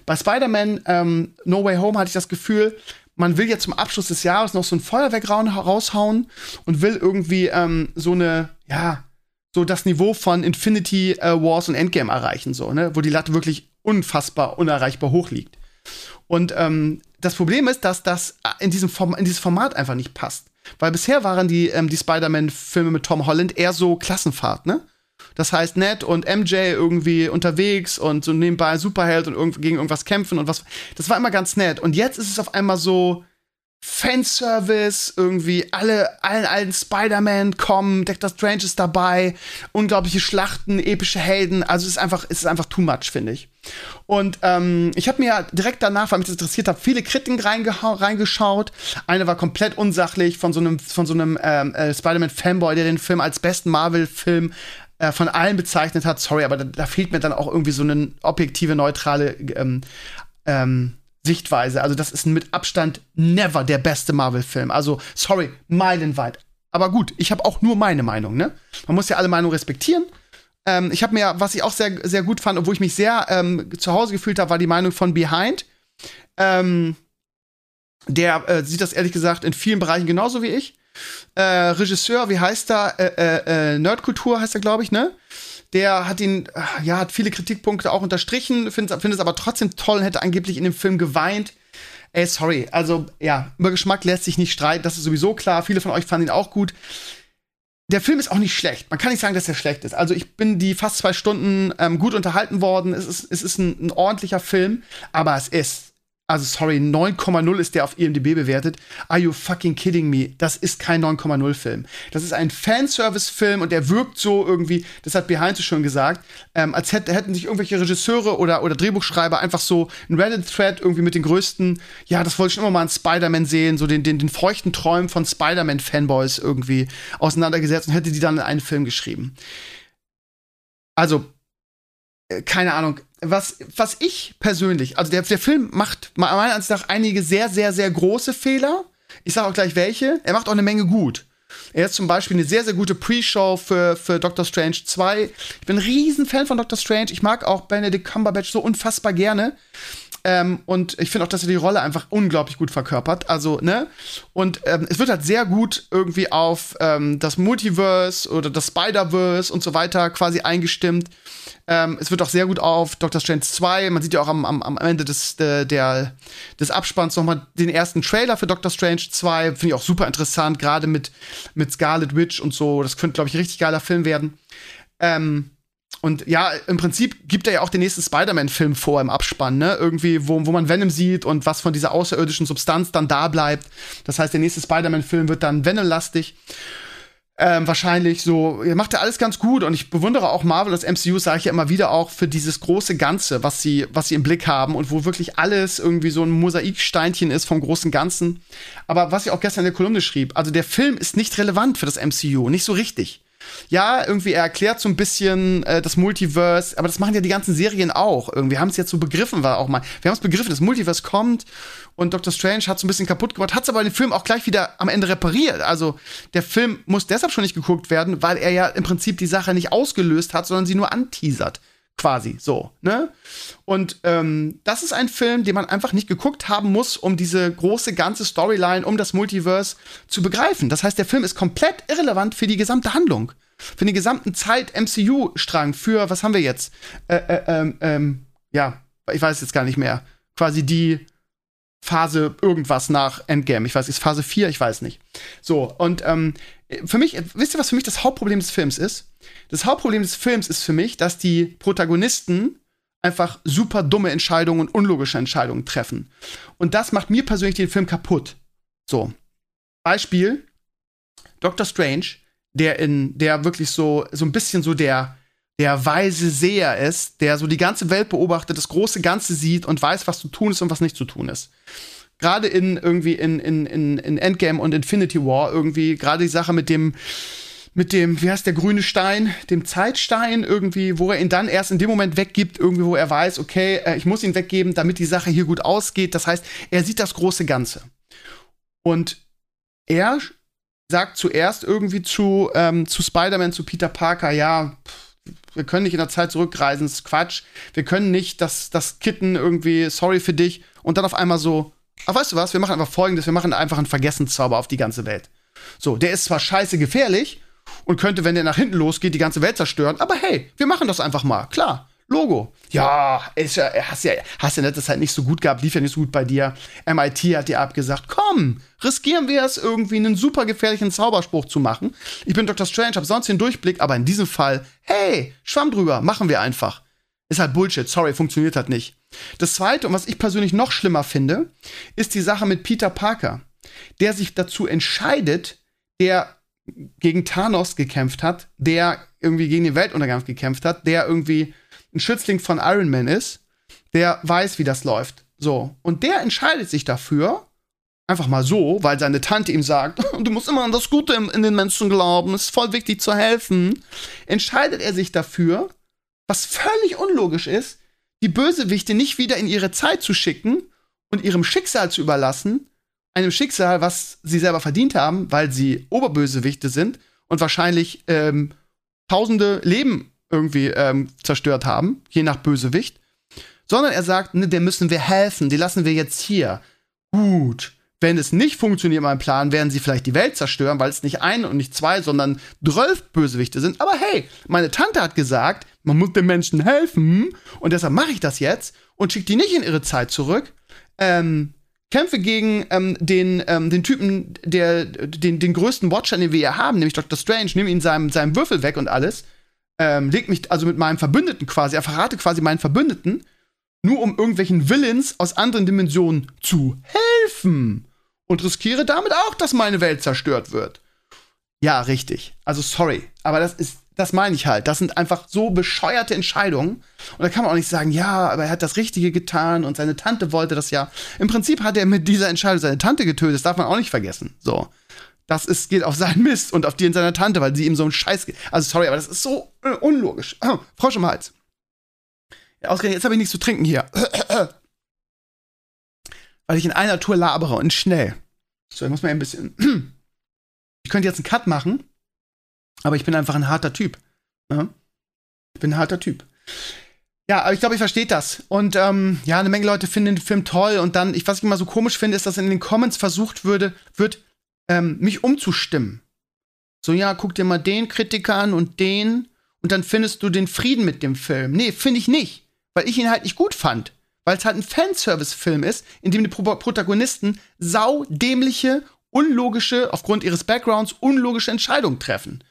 Bei Spider-Man ähm, No Way Home hatte ich das Gefühl, man will jetzt zum Abschluss des Jahres noch so ein Feuerwerk raushauen und will irgendwie ähm, so eine, ja, so das Niveau von Infinity äh, Wars und Endgame erreichen, so, ne? Wo die Latte wirklich unfassbar unerreichbar hoch liegt. Und ähm, das Problem ist, dass das in, diesem Form in dieses Format einfach nicht passt. Weil bisher waren die, ähm, die Spider-Man-Filme mit Tom Holland eher so Klassenfahrt, ne? Das heißt, Ned und MJ irgendwie unterwegs und so nebenbei Superheld und irgend gegen irgendwas kämpfen und was. Das war immer ganz nett. Und jetzt ist es auf einmal so, Fanservice, irgendwie alle, allen allen Spider-Man kommen, Doctor Strange ist dabei, unglaubliche Schlachten, epische Helden, also es ist einfach, es ist einfach too much, finde ich. Und ähm, ich habe mir direkt danach, weil mich das interessiert hat, viele Kritiken reingeschaut. Eine war komplett unsachlich von so einem, so einem ähm, äh, Spider-Man-Fanboy, der den Film als besten Marvel-Film äh, von allen bezeichnet hat. Sorry, aber da, da, fehlt mir dann auch irgendwie so eine objektive, neutrale ähm, ähm, Sichtweise. Also, das ist mit Abstand never der beste Marvel-Film. Also, sorry, meilenweit. Aber gut, ich habe auch nur meine Meinung, ne? Man muss ja alle Meinungen respektieren. Ähm, ich habe mir, was ich auch sehr, sehr gut fand, obwohl ich mich sehr ähm, zu Hause gefühlt habe, war die Meinung von Behind. Ähm, der äh, sieht das ehrlich gesagt in vielen Bereichen genauso wie ich. Äh, Regisseur, wie heißt er? Äh, äh, äh Nerdkultur heißt er, glaube ich, ne? Der hat ihn, äh, ja, hat viele Kritikpunkte auch unterstrichen, findet find es aber trotzdem toll und hätte angeblich in dem Film geweint. Ey, sorry, also ja, über Geschmack lässt sich nicht streiten, das ist sowieso klar. Viele von euch fanden ihn auch gut. Der Film ist auch nicht schlecht. Man kann nicht sagen, dass er schlecht ist. Also ich bin die fast zwei Stunden ähm, gut unterhalten worden. Es ist, es ist ein, ein ordentlicher Film, aber es ist also sorry, 9,0 ist der auf IMDb bewertet. Are you fucking kidding me? Das ist kein 9,0 Film. Das ist ein Fanservice-Film und der wirkt so irgendwie, das hat Behind so schon gesagt, ähm, als hätte, hätten sich irgendwelche Regisseure oder, oder Drehbuchschreiber einfach so ein Reddit-Thread irgendwie mit den größten, ja, das wollte ich schon immer mal an Spider-Man sehen, so den, den, den feuchten Träumen von Spider-Man-Fanboys irgendwie auseinandergesetzt und hätte die dann in einen Film geschrieben. Also, äh, keine Ahnung, was, was ich persönlich, also der, der Film macht meiner Ansicht nach einige sehr, sehr, sehr große Fehler. Ich sage auch gleich welche. Er macht auch eine Menge gut. Er ist zum Beispiel eine sehr, sehr gute Pre-Show für, für Doctor Strange 2. Ich bin ein Riesenfan von Doctor Strange. Ich mag auch Benedict Cumberbatch so unfassbar gerne. Ähm, und ich finde auch, dass er die Rolle einfach unglaublich gut verkörpert. Also, ne? Und ähm, es wird halt sehr gut irgendwie auf ähm, das Multiverse oder das Spider-Verse und so weiter quasi eingestimmt. Ähm, es wird auch sehr gut auf Doctor Strange 2. Man sieht ja auch am, am, am Ende des, der, der, des Abspanns nochmal den ersten Trailer für Doctor Strange 2. Finde ich auch super interessant, gerade mit, mit Scarlet Witch und so. Das könnte, glaube ich, ein richtig geiler Film werden. Ähm, und ja, im Prinzip gibt er ja auch den nächsten Spider-Man-Film vor im Abspann, ne? Irgendwie, wo, wo man Venom sieht und was von dieser außerirdischen Substanz dann da bleibt. Das heißt, der nächste Spider-Man-Film wird dann Venom-lastig. Ähm, wahrscheinlich so, ihr macht ja alles ganz gut und ich bewundere auch Marvel, das MCU, sage ich ja immer wieder auch für dieses große Ganze, was sie, was sie im Blick haben und wo wirklich alles irgendwie so ein Mosaiksteinchen ist vom großen Ganzen. Aber was ich auch gestern in der Kolumne schrieb, also der Film ist nicht relevant für das MCU, nicht so richtig ja, irgendwie er erklärt so ein bisschen äh, das Multiverse, aber das machen ja die ganzen Serien auch. Irgendwie haben es jetzt so begriffen, war auch mal. Wir haben es begriffen, das Multiverse kommt und Doctor Strange hat so ein bisschen kaputt gemacht, hat es aber den Film auch gleich wieder am Ende repariert. Also der Film muss deshalb schon nicht geguckt werden, weil er ja im Prinzip die Sache nicht ausgelöst hat, sondern sie nur anteasert quasi so, ne? Und ähm, das ist ein Film, den man einfach nicht geguckt haben muss, um diese große ganze Storyline um das Multiverse zu begreifen. Das heißt, der Film ist komplett irrelevant für die gesamte Handlung, für den gesamten Zeit MCU-Strang. Für was haben wir jetzt? Äh, äh, ähm, ähm, ja, ich weiß jetzt gar nicht mehr. Quasi die Phase irgendwas nach Endgame. Ich weiß, ist Phase 4, ich weiß nicht. So, und ähm, für mich, wisst ihr, was für mich das Hauptproblem des Films ist? Das Hauptproblem des Films ist für mich, dass die Protagonisten einfach super dumme Entscheidungen und unlogische Entscheidungen treffen. Und das macht mir persönlich den Film kaputt. So. Beispiel: Doctor Strange, der in, der wirklich so, so ein bisschen so der, der weise Seher ist, der so die ganze Welt beobachtet, das große Ganze sieht und weiß, was zu tun ist und was nicht zu tun ist gerade in irgendwie in, in, in, in Endgame und Infinity War irgendwie, gerade die Sache mit dem, mit dem, wie heißt der grüne Stein, dem Zeitstein irgendwie, wo er ihn dann erst in dem Moment weggibt, irgendwie, wo er weiß, okay, äh, ich muss ihn weggeben, damit die Sache hier gut ausgeht. Das heißt, er sieht das große Ganze. Und er sagt zuerst irgendwie zu, ähm, zu Spider-Man, zu Peter Parker, ja, wir können nicht in der Zeit zurückreisen, das ist Quatsch. Wir können nicht das, das Kitten irgendwie, sorry für dich. Und dann auf einmal so, Ach, weißt du was? Wir machen einfach folgendes: Wir machen einfach einen Vergessenszauber auf die ganze Welt. So, der ist zwar scheiße gefährlich und könnte, wenn der nach hinten losgeht, die ganze Welt zerstören, aber hey, wir machen das einfach mal. Klar. Logo. Ja, ist ja, hast ja, hast ja das halt nicht so gut gehabt, lief ja nicht so gut bei dir. MIT hat dir abgesagt, komm, riskieren wir es, irgendwie einen super gefährlichen Zauberspruch zu machen. Ich bin Dr. Strange, hab sonst den Durchblick, aber in diesem Fall, hey, Schwamm drüber, machen wir einfach. Ist halt Bullshit, sorry, funktioniert halt nicht. Das zweite, und was ich persönlich noch schlimmer finde, ist die Sache mit Peter Parker. der sich dazu entscheidet, der gegen Thanos gekämpft hat, der irgendwie gegen den Weltuntergang gekämpft hat, der irgendwie ein Schützling von Iron Man ist, der weiß, wie das läuft. So. Und der entscheidet sich dafür, einfach mal so, weil seine Tante ihm sagt, du musst immer an das Gute in den Menschen glauben, es ist voll wichtig zu helfen, entscheidet er sich dafür, was völlig unlogisch ist, die Bösewichte nicht wieder in ihre Zeit zu schicken und ihrem Schicksal zu überlassen, einem Schicksal, was sie selber verdient haben, weil sie Oberbösewichte sind und wahrscheinlich ähm, tausende Leben irgendwie ähm, zerstört haben, je nach Bösewicht, sondern er sagt, ne, dem müssen wir helfen, die lassen wir jetzt hier. Gut. Wenn es nicht funktioniert, mein Plan, werden sie vielleicht die Welt zerstören, weil es nicht ein und nicht zwei, sondern zwölf Bösewichte sind. Aber hey, meine Tante hat gesagt, man muss den Menschen helfen und deshalb mache ich das jetzt und schicke die nicht in ihre Zeit zurück. Ähm, kämpfe gegen ähm, den, ähm, den Typen, der den, den größten Watcher, den wir hier haben, nämlich Dr. Strange, nehme ihn seinem, seinem Würfel weg und alles. Ähm, leg mich also mit meinem Verbündeten quasi, er verrate quasi meinen Verbündeten, nur um irgendwelchen Villains aus anderen Dimensionen zu helfen. Und riskiere damit auch, dass meine Welt zerstört wird. Ja, richtig. Also sorry, aber das ist das meine ich halt. Das sind einfach so bescheuerte Entscheidungen. Und da kann man auch nicht sagen, ja, aber er hat das Richtige getan und seine Tante wollte das ja. Im Prinzip hat er mit dieser Entscheidung seine Tante getötet. Das darf man auch nicht vergessen. So. Das ist, geht auf seinen Mist und auf die in seiner Tante, weil sie ihm so einen Scheiß. Also, sorry, aber das ist so äh, unlogisch. Oh, Frosch im Hals. Ausgerechnet, jetzt habe ich nichts zu trinken hier. weil ich in einer Tour labere und schnell. So, ich muss mal ein bisschen. ich könnte jetzt einen Cut machen aber ich bin einfach ein harter Typ. Ja? Ich bin ein harter Typ. Ja, aber ich glaube, ich verstehe das. Und ähm, ja, eine Menge Leute finden den Film toll. Und dann, ich, was ich immer so komisch finde, ist, dass in den Comments versucht würde, wird, ähm, mich umzustimmen. So, ja, guck dir mal den Kritiker an und den. Und dann findest du den Frieden mit dem Film. Nee, finde ich nicht. Weil ich ihn halt nicht gut fand. Weil es halt ein Fanservice-Film ist, in dem die Pro Protagonisten saudämliche, unlogische, aufgrund ihres Backgrounds, unlogische Entscheidungen treffen.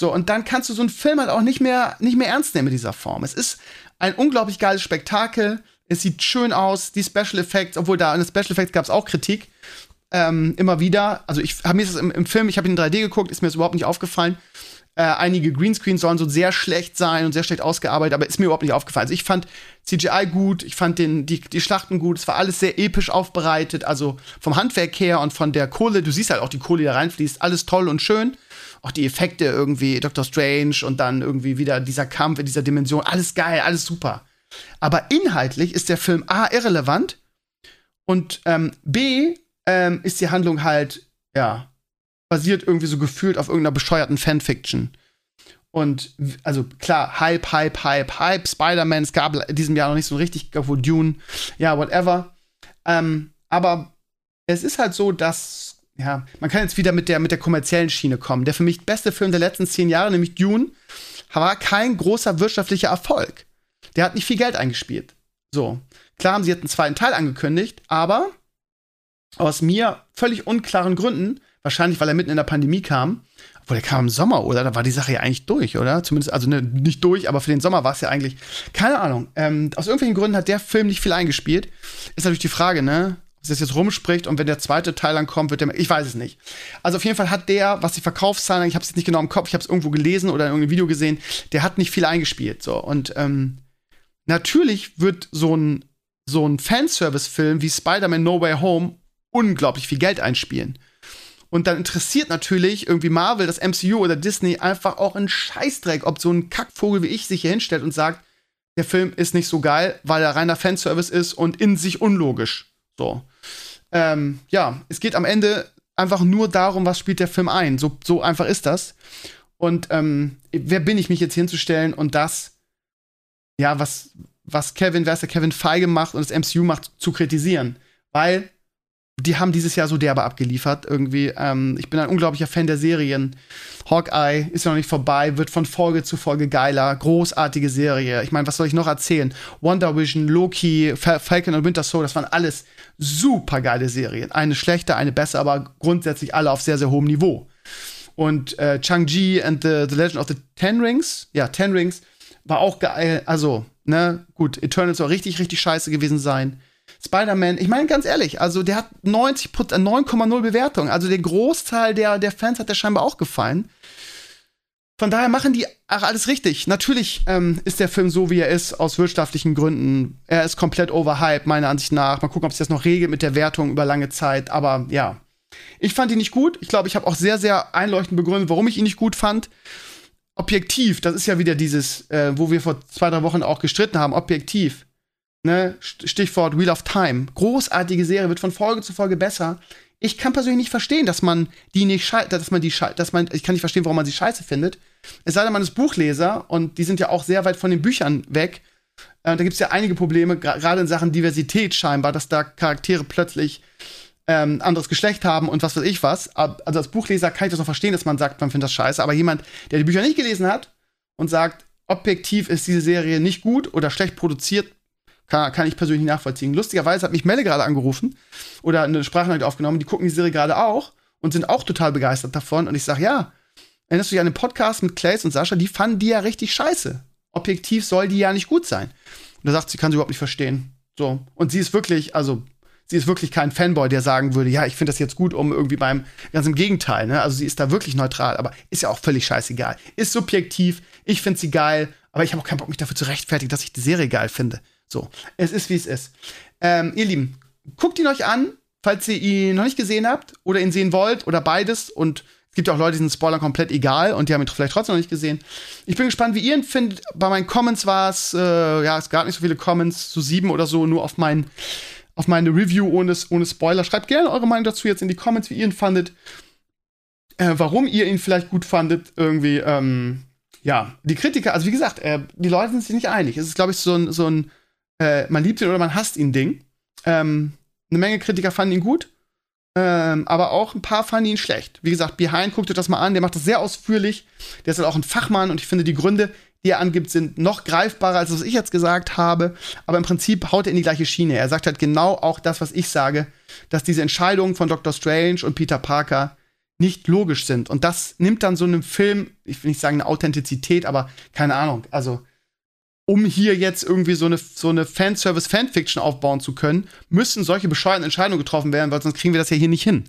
So, und dann kannst du so einen Film halt auch nicht mehr, nicht mehr ernst nehmen in dieser Form. Es ist ein unglaublich geiles Spektakel. Es sieht schön aus, die Special Effects, obwohl da in den Special Effects gab es auch Kritik. Ähm, immer wieder. Also ich habe mir das im, im, Film, ich habe ihn in 3D geguckt, ist mir das überhaupt nicht aufgefallen. Äh, einige Greenscreens sollen so sehr schlecht sein und sehr schlecht ausgearbeitet, aber ist mir überhaupt nicht aufgefallen. Also ich fand CGI gut, ich fand den, die, die Schlachten gut, es war alles sehr episch aufbereitet, also vom Handwerk her und von der Kohle, du siehst halt auch die Kohle, die da reinfließt, alles toll und schön auch die Effekte irgendwie, Doctor Strange und dann irgendwie wieder dieser Kampf in dieser Dimension, alles geil, alles super. Aber inhaltlich ist der Film A irrelevant und ähm, B ähm, ist die Handlung halt, ja, basiert irgendwie so gefühlt auf irgendeiner bescheuerten Fanfiction. Und also klar, Hype, Hype, Hype, Hype, Spider-Man, es gab in diesem Jahr noch nicht so richtig, wo Dune, ja, whatever. Ähm, aber es ist halt so, dass ja, man kann jetzt wieder mit der, mit der kommerziellen Schiene kommen. Der für mich beste Film der letzten zehn Jahre, nämlich Dune, war kein großer wirtschaftlicher Erfolg. Der hat nicht viel Geld eingespielt. So. Klar haben sie jetzt einen zweiten Teil angekündigt, aber aus mir völlig unklaren Gründen, wahrscheinlich weil er mitten in der Pandemie kam, obwohl er kam im Sommer, oder? Da war die Sache ja eigentlich durch, oder? Zumindest, also ne, nicht durch, aber für den Sommer war es ja eigentlich, keine Ahnung. Ähm, aus irgendwelchen Gründen hat der Film nicht viel eingespielt. Ist natürlich die Frage, ne? Das jetzt rumspricht und wenn der zweite Teil dann kommt, wird der, ich weiß es nicht. Also auf jeden Fall hat der, was die Verkaufszahlen, ich habe es jetzt nicht genau im Kopf, ich habe es irgendwo gelesen oder in irgendeinem Video gesehen, der hat nicht viel eingespielt, so und ähm, natürlich wird so ein so ein Fanservice-Film wie Spider-Man No Way Home unglaublich viel Geld einspielen. Und dann interessiert natürlich irgendwie Marvel, das MCU oder Disney einfach auch einen Scheißdreck, ob so ein Kackvogel wie ich sich hier hinstellt und sagt, der Film ist nicht so geil, weil er reiner Fanservice ist und in sich unlogisch. So. Ähm, ja, es geht am Ende einfach nur darum, was spielt der Film ein. So, so einfach ist das. Und ähm, wer bin ich, mich jetzt hinzustellen und das, ja, was, was Kevin, wer ist der Kevin Feige macht und das MCU macht, zu kritisieren. Weil die haben dieses Jahr so derbe abgeliefert. Irgendwie, ähm, ich bin ein unglaublicher Fan der Serien. Hawkeye ist ja noch nicht vorbei, wird von Folge zu Folge geiler. Großartige Serie. Ich meine, was soll ich noch erzählen? Wonder Vision, Loki, Falcon und Winter Soul, das waren alles super geile Serien. Eine schlechte, eine besser, aber grundsätzlich alle auf sehr, sehr hohem Niveau. Und äh, Chang-Chi and the, the Legend of the Ten Rings, ja, Ten Rings, war auch geil. Also, ne, gut, Eternals soll richtig, richtig scheiße gewesen sein. Spider-Man, ich meine ganz ehrlich, also der hat 90% 9,0 Bewertung. Also der Großteil der, der Fans hat der scheinbar auch gefallen. Von daher machen die ach, alles richtig. Natürlich ähm, ist der Film so, wie er ist, aus wirtschaftlichen Gründen. Er ist komplett overhyped, meiner Ansicht nach. Mal gucken, ob sich das noch regelt mit der Wertung über lange Zeit. Aber ja, ich fand ihn nicht gut. Ich glaube, ich habe auch sehr, sehr einleuchtend begründet, warum ich ihn nicht gut fand. Objektiv, das ist ja wieder dieses, äh, wo wir vor zwei, drei Wochen auch gestritten haben. Objektiv. Ne? Stichwort Wheel of Time. Großartige Serie, wird von Folge zu Folge besser ich kann persönlich nicht verstehen, dass man die nicht scheiße, dass man die dass man, ich kann nicht verstehen, warum man sie scheiße findet. Es sei denn, man ist Buchleser und die sind ja auch sehr weit von den Büchern weg. Äh, da gibt es ja einige Probleme, gerade in Sachen Diversität scheinbar, dass da Charaktere plötzlich ähm, anderes Geschlecht haben und was weiß ich was. Also als Buchleser kann ich das noch verstehen, dass man sagt, man findet das scheiße, aber jemand, der die Bücher nicht gelesen hat und sagt, objektiv ist diese Serie nicht gut oder schlecht produziert, kann, kann ich persönlich nachvollziehen. Lustigerweise hat mich Melle gerade angerufen oder eine Sprachnachricht aufgenommen. Die gucken die Serie gerade auch und sind auch total begeistert davon. Und ich sage, ja, erinnerst du dich an den Podcast mit Clays und Sascha? Die fanden die ja richtig scheiße. Objektiv soll die ja nicht gut sein. Und da sagt sie, kann sie überhaupt nicht verstehen. So. Und sie ist wirklich, also, sie ist wirklich kein Fanboy, der sagen würde, ja, ich finde das jetzt gut, um irgendwie beim, ganz im Gegenteil, ne? Also sie ist da wirklich neutral, aber ist ja auch völlig scheißegal. Ist subjektiv, ich finde sie geil, aber ich habe auch keinen Bock, mich dafür zu rechtfertigen, dass ich die Serie geil finde. So, es ist wie es ist. Ähm, ihr Lieben, guckt ihn euch an, falls ihr ihn noch nicht gesehen habt oder ihn sehen wollt oder beides. Und es gibt ja auch Leute, die sind Spoiler komplett egal und die haben ihn vielleicht trotzdem noch nicht gesehen. Ich bin gespannt, wie ihr ihn findet. Bei meinen Comments war es, äh, ja, es gab nicht so viele Comments, so sieben oder so, nur auf mein, auf meine Review ohne, ohne Spoiler. Schreibt gerne eure Meinung dazu jetzt in die Comments, wie ihr ihn fandet. Äh, warum ihr ihn vielleicht gut fandet, irgendwie, ähm, ja, die Kritiker, also wie gesagt, äh, die Leute sind sich nicht einig. Es ist, glaube ich, so ein, so ein äh, man liebt ihn oder man hasst ihn Ding. Ähm, eine Menge Kritiker fanden ihn gut, ähm, aber auch ein paar fanden ihn schlecht. Wie gesagt, Behind, guckt euch das mal an, der macht das sehr ausführlich. Der ist halt auch ein Fachmann und ich finde, die Gründe, die er angibt, sind noch greifbarer, als was ich jetzt gesagt habe. Aber im Prinzip haut er in die gleiche Schiene. Er sagt halt genau auch das, was ich sage, dass diese Entscheidungen von Dr. Strange und Peter Parker nicht logisch sind. Und das nimmt dann so einem Film, ich will nicht sagen eine Authentizität, aber keine Ahnung. Also um hier jetzt irgendwie so eine, so eine Fanservice-Fanfiction aufbauen zu können, müssen solche bescheuerten Entscheidungen getroffen werden, weil sonst kriegen wir das ja hier nicht hin.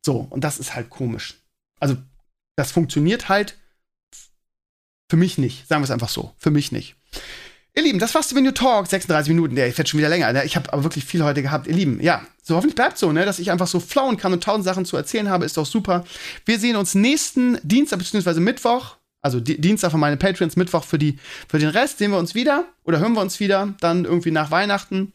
So, und das ist halt komisch. Also, das funktioniert halt für mich nicht. Sagen wir es einfach so. Für mich nicht. Ihr Lieben, das war's zu Video Talk. 36 Minuten. Der fährt schon wieder länger. Ne? Ich habe aber wirklich viel heute gehabt. Ihr Lieben, ja, so hoffentlich bleibt so, ne, dass ich einfach so flauen kann und tausend Sachen zu erzählen habe. Ist doch super. Wir sehen uns nächsten Dienstag bzw. Mittwoch also Dienstag für meine Patreons, Mittwoch für, die, für den Rest. Sehen wir uns wieder oder hören wir uns wieder, dann irgendwie nach Weihnachten.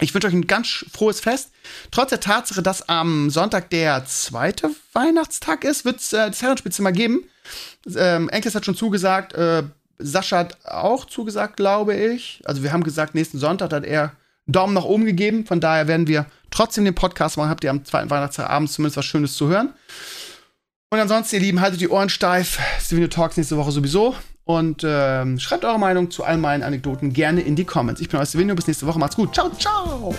Ich wünsche euch ein ganz frohes Fest. Trotz der Tatsache, dass am Sonntag der zweite Weihnachtstag ist, wird es äh, das Herrenspielzimmer geben. Ähm, Enkles hat schon zugesagt, äh, Sascha hat auch zugesagt, glaube ich. Also wir haben gesagt, nächsten Sonntag hat er Daumen nach oben gegeben. Von daher werden wir trotzdem den Podcast machen. Habt ihr am zweiten Weihnachtstag abends zumindest was Schönes zu hören. Und ansonsten, ihr Lieben, haltet die Ohren steif. Steven Talks nächste Woche sowieso. Und ähm, schreibt eure Meinung zu all meinen Anekdoten gerne in die Comments. Ich bin euer Stevenio. Bis nächste Woche. Macht's gut. Ciao, ciao.